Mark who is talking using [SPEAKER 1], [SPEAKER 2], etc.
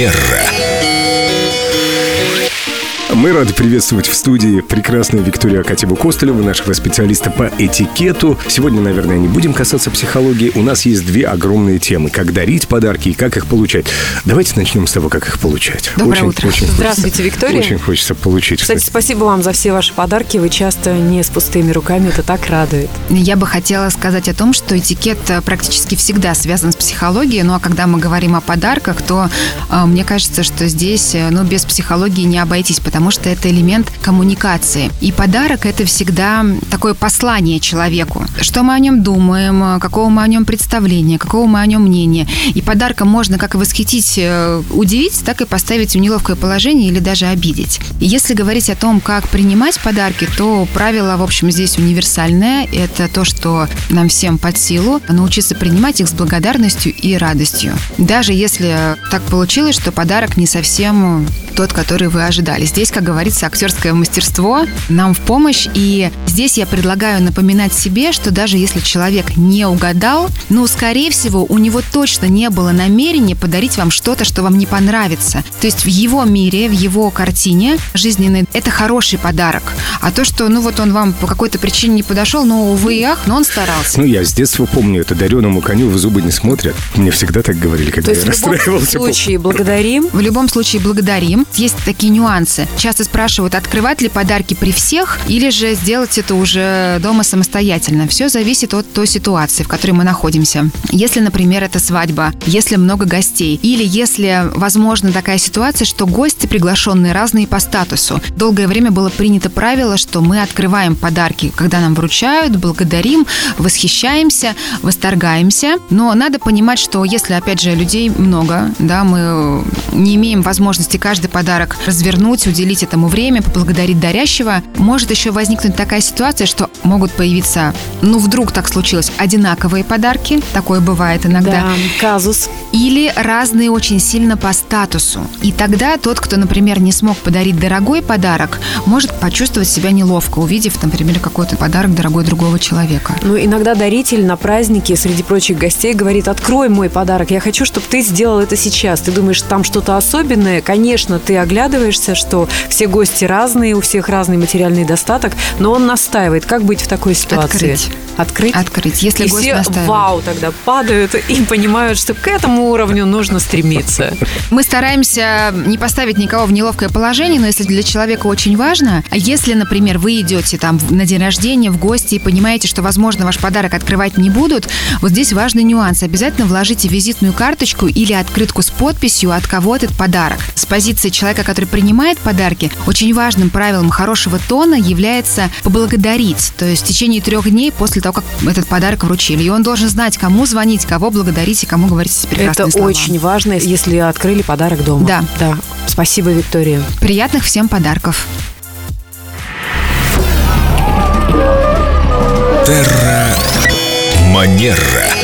[SPEAKER 1] Венера.
[SPEAKER 2] Мы рады приветствовать в студии прекрасную Викторию Акатьеву Костылеву, нашего специалиста по этикету. Сегодня, наверное, не будем касаться психологии. У нас есть две огромные темы. Как дарить подарки и как их получать. Давайте начнем с того, как их получать.
[SPEAKER 3] Доброе утро.
[SPEAKER 2] Очень
[SPEAKER 3] Здравствуйте,
[SPEAKER 2] хочется,
[SPEAKER 3] Виктория.
[SPEAKER 2] Очень хочется получить.
[SPEAKER 3] Кстати, спасибо вам за все ваши подарки. Вы часто не с пустыми руками. Это так радует.
[SPEAKER 4] Я бы хотела сказать о том, что этикет э, практически всегда связан с психологией. Ну а когда мы говорим о подарках, то э, мне кажется, что здесь э, ну, без психологии не обойтись, потому что это элемент коммуникации. И подарок это всегда такое послание человеку. Что мы о нем думаем, какого мы о нем представления, какого мы о нем мнения. И подарком можно как восхитить, э, удивить, так и поставить в неловкое положение или даже обидеть. И если говорить о том, как принимать подарки, то правило, в общем, здесь универсальное. Это то, что нам всем под силу научиться принимать их с благодарностью и радостью. Даже если так получилось, что подарок не совсем тот, который вы ожидали. Здесь, как говорится, актерское мастерство нам в помощь. И здесь я предлагаю напоминать себе, что даже если человек не угадал, ну, скорее всего, у него точно не было намерения подарить вам что-то, что вам не понравится. То есть в его мире, в его картине жизненной это хороший подарок. А то, что, ну, вот он вам по какой-то причине не подошел, ну, увы и ах, но он старался.
[SPEAKER 2] Ну, я с детства помню, это дареному коню в зубы не смотрят. Мне всегда так говорили, когда
[SPEAKER 3] То есть
[SPEAKER 2] я
[SPEAKER 3] в любом
[SPEAKER 2] расстраивался.
[SPEAKER 3] случае благодарим.
[SPEAKER 4] В любом случае благодарим. Есть такие нюансы. Часто спрашивают, открывать ли подарки при всех или же сделать это уже дома самостоятельно. Все зависит от той ситуации, в которой мы находимся. Если, например, это свадьба, если много гостей, или если, возможно, такая ситуация, что гости приглашенные разные по статусу. Долгое время было принято правило, что мы открываем подарки, когда нам вручают, благодарим, восхищаемся, восторгаемся. Но надо понимать, что если, опять же, людей много, да, мы не имеем возможности каждый подарок развернуть, уделить этому время, поблагодарить дарящего, может еще возникнуть такая ситуация, что могут появиться, ну, вдруг так случилось, одинаковые подарки, такое бывает иногда,
[SPEAKER 3] Да, казус.
[SPEAKER 4] или разные очень сильно по статусу. И тогда тот, кто, например, не смог подарить дорогой подарок, может почувствовать себя неловко, увидев, например, какой-то подарок дорогой другого человека.
[SPEAKER 3] Ну, иногда даритель на празднике среди прочих гостей говорит, открой мой подарок, я хочу, чтобы ты сделал это сейчас. Ты думаешь, там что-то особенное? Конечно, ты оглядываешься, что все гости разные, у всех разный материальный достаток, но он настаивает. Как быть в такой ситуации?
[SPEAKER 4] Открыть.
[SPEAKER 3] Открыть?
[SPEAKER 4] Открыть, если
[SPEAKER 3] и
[SPEAKER 4] гость
[SPEAKER 3] все
[SPEAKER 4] настаивает.
[SPEAKER 3] вау тогда падают и понимают, что к этому уровню нужно стремиться.
[SPEAKER 4] Мы стараемся не поставить никого в неловкое положение, но если для человека очень важно, а если, например, вы идете там на день рождения в гости и понимаете, что, возможно, ваш подарок открывать не будут, вот здесь важный нюанс. Обязательно вложите визитную карточку или открытку с подписью, от кого этот подарок. С позиции действия человека, который принимает подарки, очень важным правилом хорошего тона является поблагодарить. То есть в течение трех дней после того, как этот подарок вручили. И он должен знать, кому звонить, кого благодарить и кому говорить прекрасные
[SPEAKER 3] Это
[SPEAKER 4] слова.
[SPEAKER 3] очень важно, если открыли подарок дома.
[SPEAKER 4] Да.
[SPEAKER 3] да. Спасибо, Виктория.
[SPEAKER 4] Приятных всем подарков. Терра Манера.